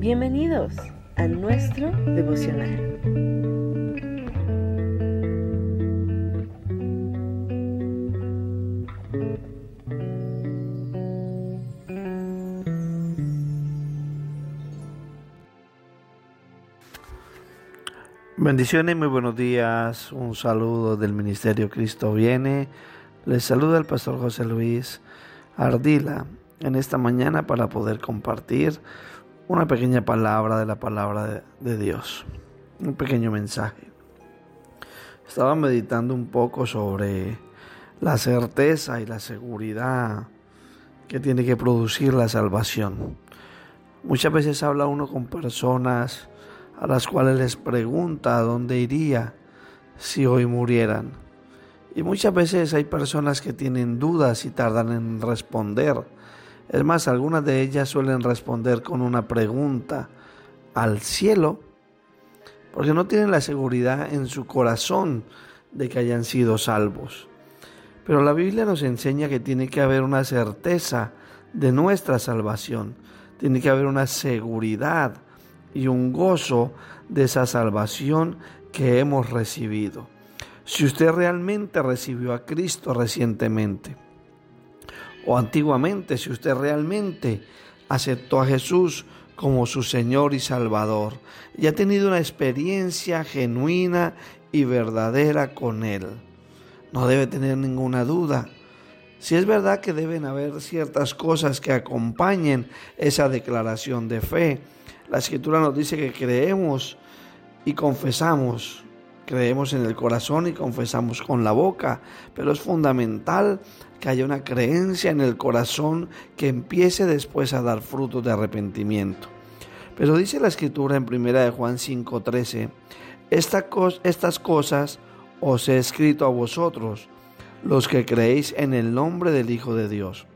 Bienvenidos a nuestro devocional. Bendiciones, muy buenos días. Un saludo del Ministerio Cristo Viene. Les saluda el pastor José Luis Ardila en esta mañana para poder compartir una pequeña palabra de la palabra de, Dios. Un pequeño mensaje. Estaba meditando un poco sobre la certeza y la seguridad que tiene que producir la salvación. Muchas veces habla uno con personas a las cuales les pregunta dónde iría si hoy murieran. Y muchas veces hay personas que tienen dudas y tardan en responder. Es más, algunas de ellas suelen responder con una pregunta al cielo, porque no tienen la seguridad en su corazón de que hayan sido salvos. Pero la Biblia nos enseña que tiene que haber una certeza de nuestra salvación, tiene que haber una seguridad y un gozo de esa salvación que hemos recibido. Si usted realmente recibió a Cristo recientemente o antiguamente, si usted realmente aceptó a Jesús como su Señor y Salvador y ha tenido una experiencia genuina y verdadera con Él, no debe tener ninguna duda. Si es verdad que deben haber ciertas cosas que acompañen esa declaración de fe, la escritura nos dice que creemos y confesamos. Creemos en el corazón y confesamos con la boca, pero es fundamental que haya una creencia en el corazón que empiece después a dar frutos de arrepentimiento. Pero dice la escritura en 1 de Juan 5:13, estas cosas os he escrito a vosotros, los que creéis en el nombre del Hijo de Dios,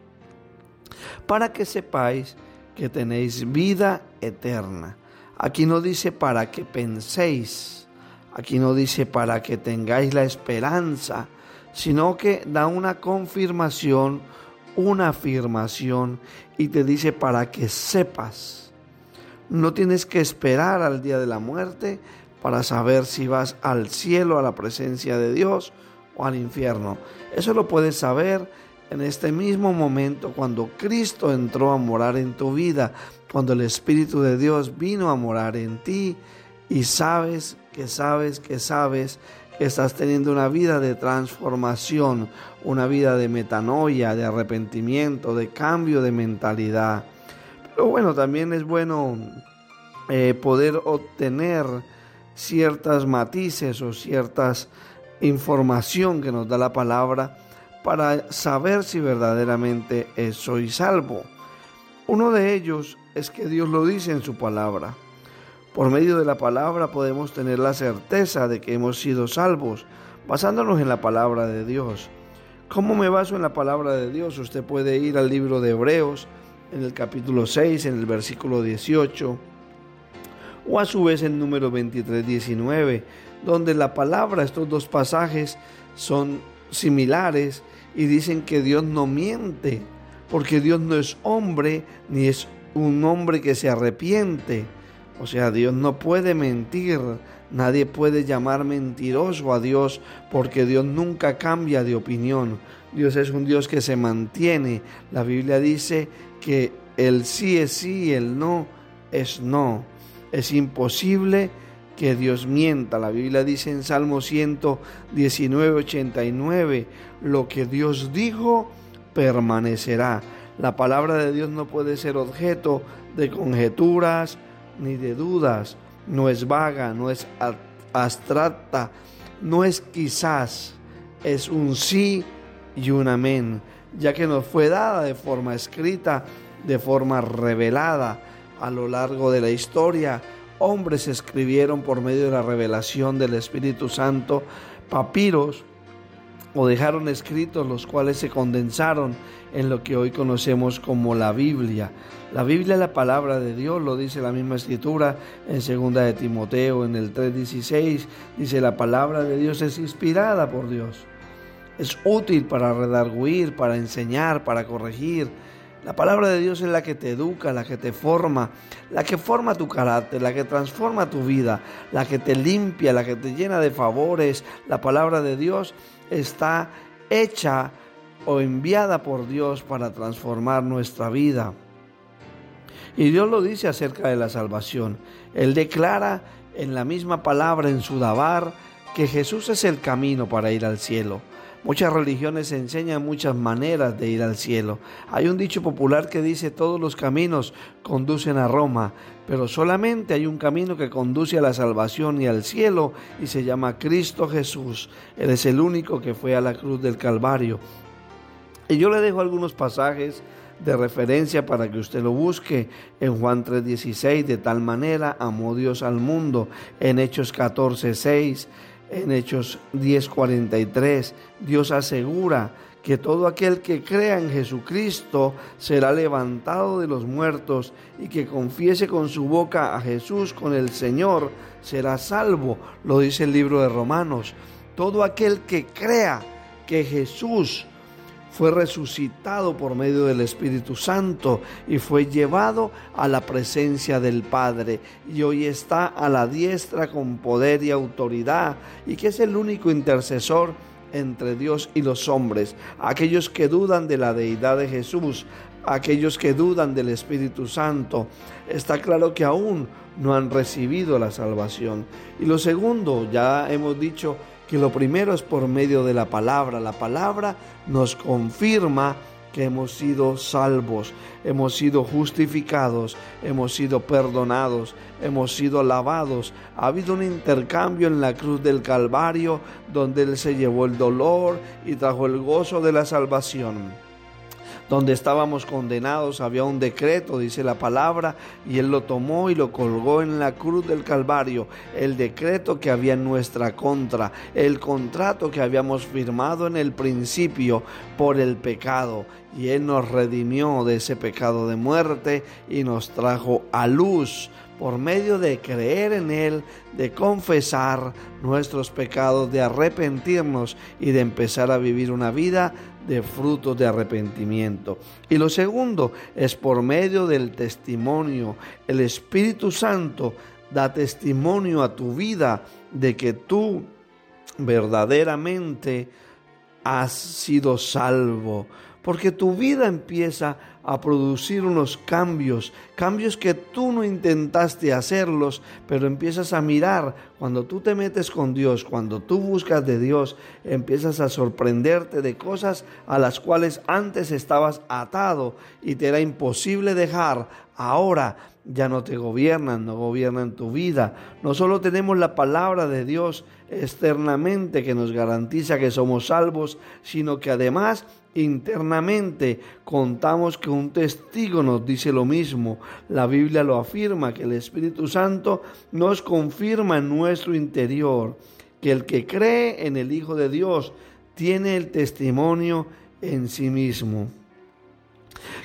para que sepáis que tenéis vida eterna. Aquí no dice para que penséis, aquí no dice para que tengáis la esperanza, sino que da una confirmación, una afirmación y te dice para que sepas. No tienes que esperar al día de la muerte para saber si vas al cielo, a la presencia de Dios o al infierno. Eso lo puedes saber en este mismo momento cuando Cristo entró a morar en tu vida, cuando el Espíritu de Dios vino a morar en ti y sabes que sabes que sabes que estás teniendo una vida de transformación, una vida de metanoia, de arrepentimiento, de cambio de mentalidad. Pero bueno, también es bueno eh, poder obtener ciertas matices o ciertas información que nos da la palabra para saber si verdaderamente soy salvo. Uno de ellos es que Dios lo dice en su palabra. Por medio de la palabra podemos tener la certeza de que hemos sido salvos, basándonos en la palabra de Dios. ¿Cómo me baso en la palabra de Dios? Usted puede ir al libro de Hebreos, en el capítulo 6, en el versículo 18, o a su vez en número 23, 19, donde la palabra, estos dos pasajes son similares y dicen que Dios no miente, porque Dios no es hombre ni es un hombre que se arrepiente. O sea, Dios no puede mentir, nadie puede llamar mentiroso a Dios porque Dios nunca cambia de opinión. Dios es un Dios que se mantiene. La Biblia dice que el sí es sí, el no es no. Es imposible que Dios mienta. La Biblia dice en Salmo 119, 89, lo que Dios dijo permanecerá. La palabra de Dios no puede ser objeto de conjeturas ni de dudas. No es vaga, no es abstracta, no es quizás, es un sí y un amén, ya que nos fue dada de forma escrita, de forma revelada a lo largo de la historia hombres escribieron por medio de la revelación del Espíritu Santo papiros o dejaron escritos los cuales se condensaron en lo que hoy conocemos como la Biblia. La Biblia es la palabra de Dios, lo dice la misma escritura en segunda de Timoteo en el 3:16, dice la palabra de Dios es inspirada por Dios. Es útil para redarguir, para enseñar, para corregir. La palabra de Dios es la que te educa, la que te forma, la que forma tu carácter, la que transforma tu vida, la que te limpia, la que te llena de favores. La palabra de Dios está hecha o enviada por Dios para transformar nuestra vida. Y Dios lo dice acerca de la salvación. Él declara en la misma palabra en su Dabar que Jesús es el camino para ir al cielo. Muchas religiones enseñan muchas maneras de ir al cielo. Hay un dicho popular que dice todos los caminos conducen a Roma, pero solamente hay un camino que conduce a la salvación y al cielo y se llama Cristo Jesús. Él es el único que fue a la cruz del Calvario. Y yo le dejo algunos pasajes de referencia para que usted lo busque en Juan 3:16, de tal manera amó Dios al mundo, en Hechos 14:6 en Hechos 10:43, Dios asegura que todo aquel que crea en Jesucristo será levantado de los muertos y que confiese con su boca a Jesús con el Señor será salvo, lo dice el libro de Romanos. Todo aquel que crea que Jesús fue resucitado por medio del Espíritu Santo y fue llevado a la presencia del Padre y hoy está a la diestra con poder y autoridad y que es el único intercesor entre Dios y los hombres, aquellos que dudan de la deidad de Jesús, aquellos que dudan del Espíritu Santo, está claro que aún no han recibido la salvación. Y lo segundo, ya hemos dicho, que lo primero es por medio de la palabra. La palabra nos confirma que hemos sido salvos, hemos sido justificados, hemos sido perdonados, hemos sido lavados. Ha habido un intercambio en la cruz del Calvario donde Él se llevó el dolor y trajo el gozo de la salvación donde estábamos condenados, había un decreto, dice la palabra, y Él lo tomó y lo colgó en la cruz del Calvario, el decreto que había en nuestra contra, el contrato que habíamos firmado en el principio por el pecado, y Él nos redimió de ese pecado de muerte y nos trajo a luz por medio de creer en Él, de confesar nuestros pecados, de arrepentirnos y de empezar a vivir una vida de frutos de arrepentimiento. Y lo segundo es por medio del testimonio. El Espíritu Santo da testimonio a tu vida de que tú verdaderamente has sido salvo porque tu vida empieza a producir unos cambios, cambios que tú no intentaste hacerlos, pero empiezas a mirar cuando tú te metes con Dios, cuando tú buscas de Dios, empiezas a sorprenderte de cosas a las cuales antes estabas atado y te era imposible dejar, ahora ya no te gobiernan, no gobiernan tu vida. No solo tenemos la palabra de Dios externamente que nos garantiza que somos salvos, sino que además internamente contamos que un testigo nos dice lo mismo. La Biblia lo afirma, que el Espíritu Santo nos confirma en nuestro interior que el que cree en el Hijo de Dios tiene el testimonio en sí mismo.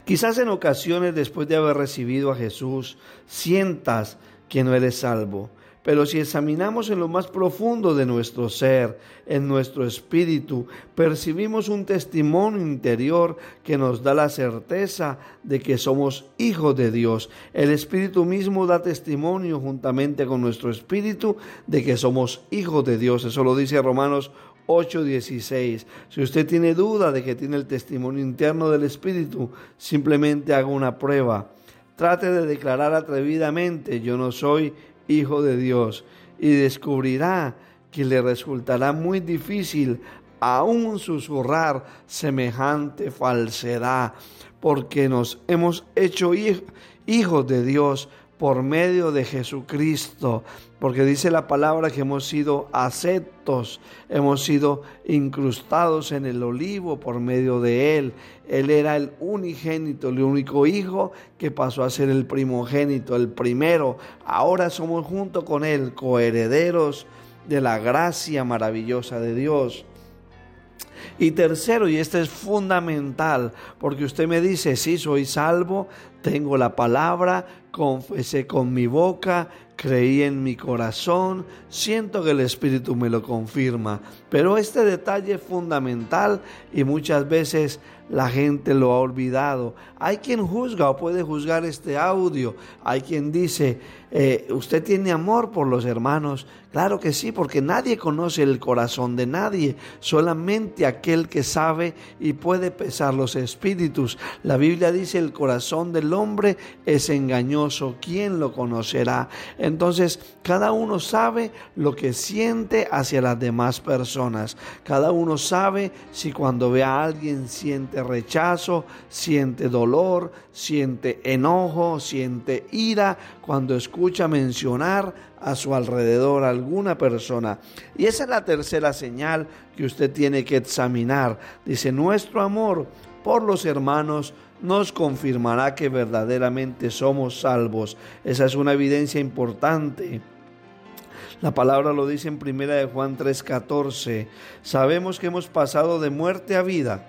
Quizás en ocasiones después de haber recibido a Jesús sientas que no eres salvo. Pero si examinamos en lo más profundo de nuestro ser, en nuestro espíritu, percibimos un testimonio interior que nos da la certeza de que somos hijos de Dios. El Espíritu mismo da testimonio juntamente con nuestro espíritu de que somos hijos de Dios. Eso lo dice Romanos 8:16. Si usted tiene duda de que tiene el testimonio interno del Espíritu, simplemente haga una prueba. Trate de declarar atrevidamente, yo no soy hijo de Dios, y descubrirá que le resultará muy difícil aún susurrar semejante falsedad, porque nos hemos hecho hijos de Dios por medio de Jesucristo, porque dice la palabra que hemos sido aceptos, hemos sido incrustados en el olivo por medio de Él. Él era el unigénito, el único hijo que pasó a ser el primogénito, el primero. Ahora somos junto con Él coherederos de la gracia maravillosa de Dios. Y tercero, y este es fundamental, porque usted me dice, sí, soy salvo, tengo la palabra, confesé con mi boca, creí en mi corazón, siento que el Espíritu me lo confirma. Pero este detalle es fundamental y muchas veces la gente lo ha olvidado. Hay quien juzga o puede juzgar este audio. Hay quien dice, eh, ¿usted tiene amor por los hermanos? Claro que sí, porque nadie conoce el corazón de nadie, solamente aquel que sabe y puede pesar los espíritus. La Biblia dice, el corazón del hombre es engañoso, ¿quién lo conocerá? Entonces, cada uno sabe lo que siente hacia las demás personas. Cada uno sabe si cuando ve a alguien siente rechazo, siente dolor, siente enojo, siente ira, cuando escucha mencionar a su alrededor alguna persona. Y esa es la tercera señal que usted tiene que examinar. Dice, nuestro amor por los hermanos nos confirmará que verdaderamente somos salvos. Esa es una evidencia importante. La palabra lo dice en primera de Juan 3:14. Sabemos que hemos pasado de muerte a vida.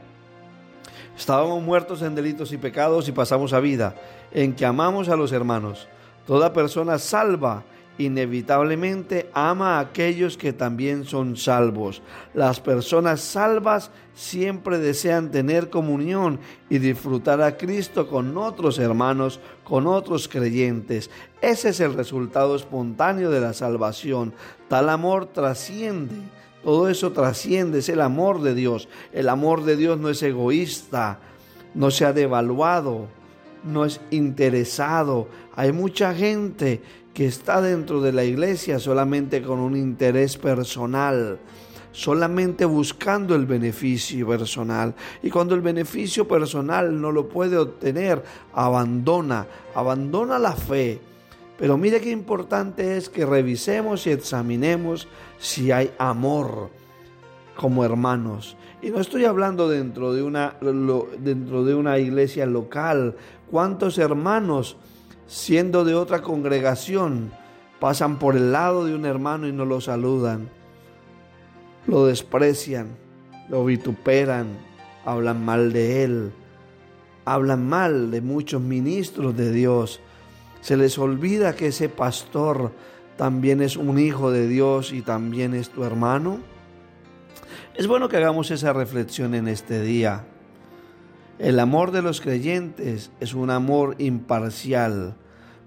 Estábamos muertos en delitos y pecados y pasamos a vida, en que amamos a los hermanos. Toda persona salva inevitablemente ama a aquellos que también son salvos. Las personas salvas siempre desean tener comunión y disfrutar a Cristo con otros hermanos, con otros creyentes. Ese es el resultado espontáneo de la salvación. Tal amor trasciende. Todo eso trasciende, es el amor de Dios. El amor de Dios no es egoísta, no se ha devaluado, no es interesado. Hay mucha gente que está dentro de la iglesia solamente con un interés personal, solamente buscando el beneficio personal. Y cuando el beneficio personal no lo puede obtener, abandona, abandona la fe. Pero mire qué importante es que revisemos y examinemos si hay amor como hermanos. Y no estoy hablando dentro de una, dentro de una iglesia local. ¿Cuántos hermanos siendo de otra congregación, pasan por el lado de un hermano y no lo saludan, lo desprecian, lo vituperan, hablan mal de él, hablan mal de muchos ministros de Dios. Se les olvida que ese pastor también es un hijo de Dios y también es tu hermano. Es bueno que hagamos esa reflexión en este día. El amor de los creyentes es un amor imparcial,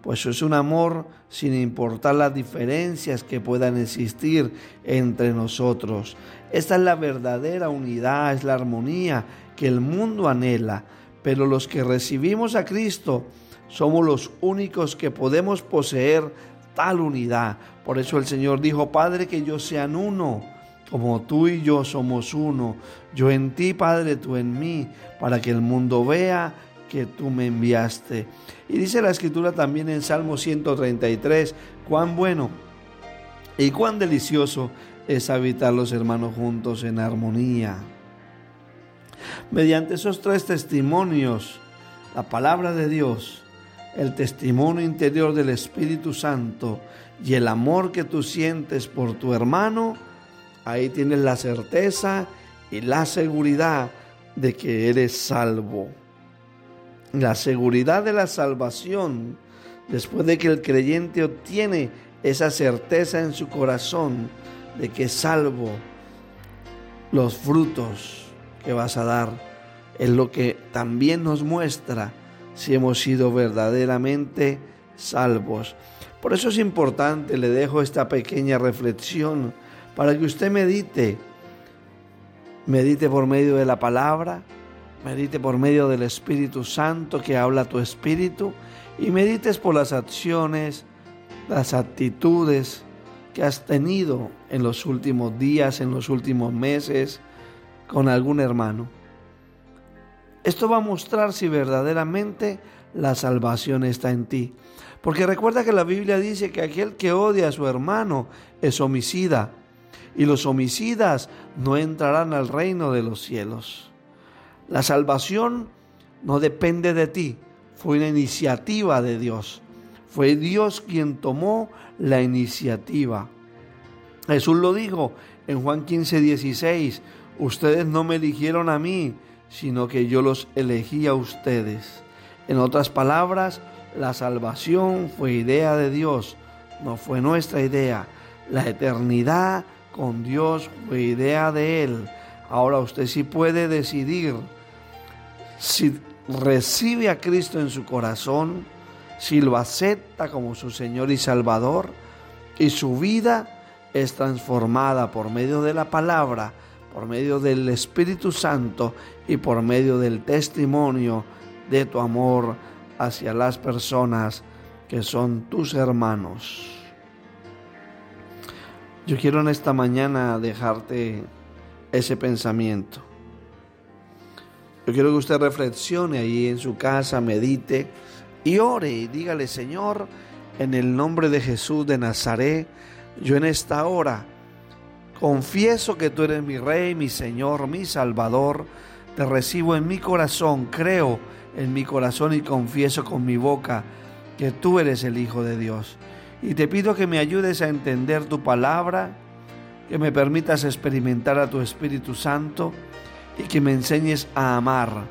pues es un amor sin importar las diferencias que puedan existir entre nosotros. Esta es la verdadera unidad, es la armonía que el mundo anhela, pero los que recibimos a Cristo somos los únicos que podemos poseer tal unidad. Por eso el Señor dijo, Padre, que ellos sean uno como tú y yo somos uno, yo en ti, Padre, tú en mí, para que el mundo vea que tú me enviaste. Y dice la escritura también en Salmo 133, cuán bueno y cuán delicioso es habitar los hermanos juntos en armonía. Mediante esos tres testimonios, la palabra de Dios, el testimonio interior del Espíritu Santo y el amor que tú sientes por tu hermano, Ahí tienes la certeza y la seguridad de que eres salvo. La seguridad de la salvación, después de que el creyente obtiene esa certeza en su corazón de que es salvo, los frutos que vas a dar es lo que también nos muestra si hemos sido verdaderamente salvos. Por eso es importante, le dejo esta pequeña reflexión para que usted medite. Medite por medio de la palabra, medite por medio del Espíritu Santo que habla tu espíritu y medites por las acciones, las actitudes que has tenido en los últimos días, en los últimos meses con algún hermano. Esto va a mostrar si verdaderamente la salvación está en ti. Porque recuerda que la Biblia dice que aquel que odia a su hermano es homicida y los homicidas no entrarán al reino de los cielos. La salvación no depende de ti, fue una iniciativa de Dios. Fue Dios quien tomó la iniciativa. Jesús lo dijo en Juan 15, 16, Ustedes no me eligieron a mí, sino que yo los elegí a ustedes. En otras palabras, la salvación fue idea de Dios, no fue nuestra idea. La eternidad con Dios fue idea de Él. Ahora usted sí puede decidir si recibe a Cristo en su corazón, si lo acepta como su Señor y Salvador, y su vida es transformada por medio de la palabra, por medio del Espíritu Santo y por medio del testimonio de tu amor hacia las personas que son tus hermanos. Yo quiero en esta mañana dejarte ese pensamiento. Yo quiero que usted reflexione ahí en su casa, medite y ore y dígale, Señor, en el nombre de Jesús de Nazaret, yo en esta hora confieso que tú eres mi Rey, mi Señor, mi Salvador. Te recibo en mi corazón, creo en mi corazón y confieso con mi boca que tú eres el Hijo de Dios. Y te pido que me ayudes a entender tu palabra, que me permitas experimentar a tu Espíritu Santo y que me enseñes a amar,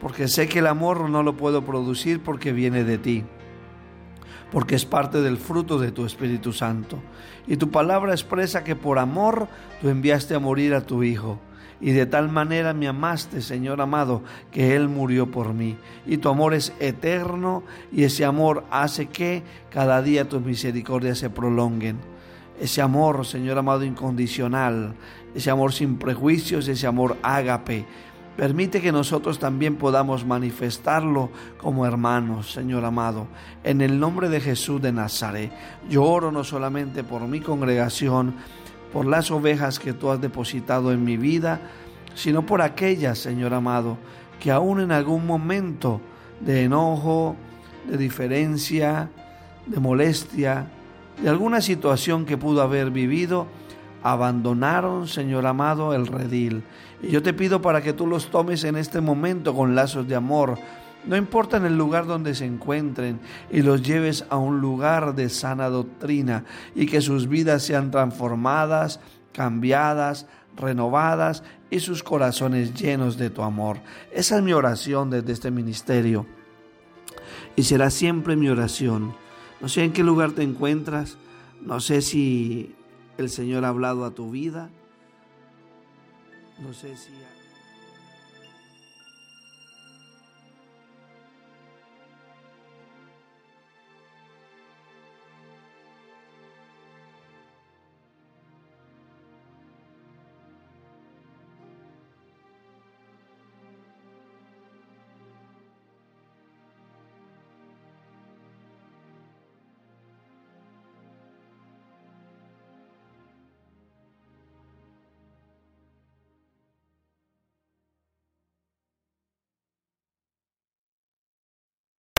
porque sé que el amor no lo puedo producir porque viene de ti, porque es parte del fruto de tu Espíritu Santo. Y tu palabra expresa que por amor tú enviaste a morir a tu Hijo. Y de tal manera me amaste, Señor amado, que Él murió por mí. Y tu amor es eterno y ese amor hace que cada día tus misericordias se prolonguen. Ese amor, Señor amado, incondicional, ese amor sin prejuicios, ese amor ágape. Permite que nosotros también podamos manifestarlo como hermanos, Señor amado. En el nombre de Jesús de Nazaret, yo oro no solamente por mi congregación, por las ovejas que tú has depositado en mi vida, sino por aquellas, Señor amado, que aún en algún momento de enojo, de diferencia, de molestia, de alguna situación que pudo haber vivido, abandonaron, Señor amado, el redil. Y yo te pido para que tú los tomes en este momento con lazos de amor, no importa en el lugar donde se encuentren, y los lleves a un lugar de sana doctrina y que sus vidas sean transformadas, cambiadas, renovadas y sus corazones llenos de tu amor. Esa es mi oración desde este ministerio y será siempre mi oración. No sé en qué lugar te encuentras, no sé si el Señor ha hablado a tu vida, no sé si...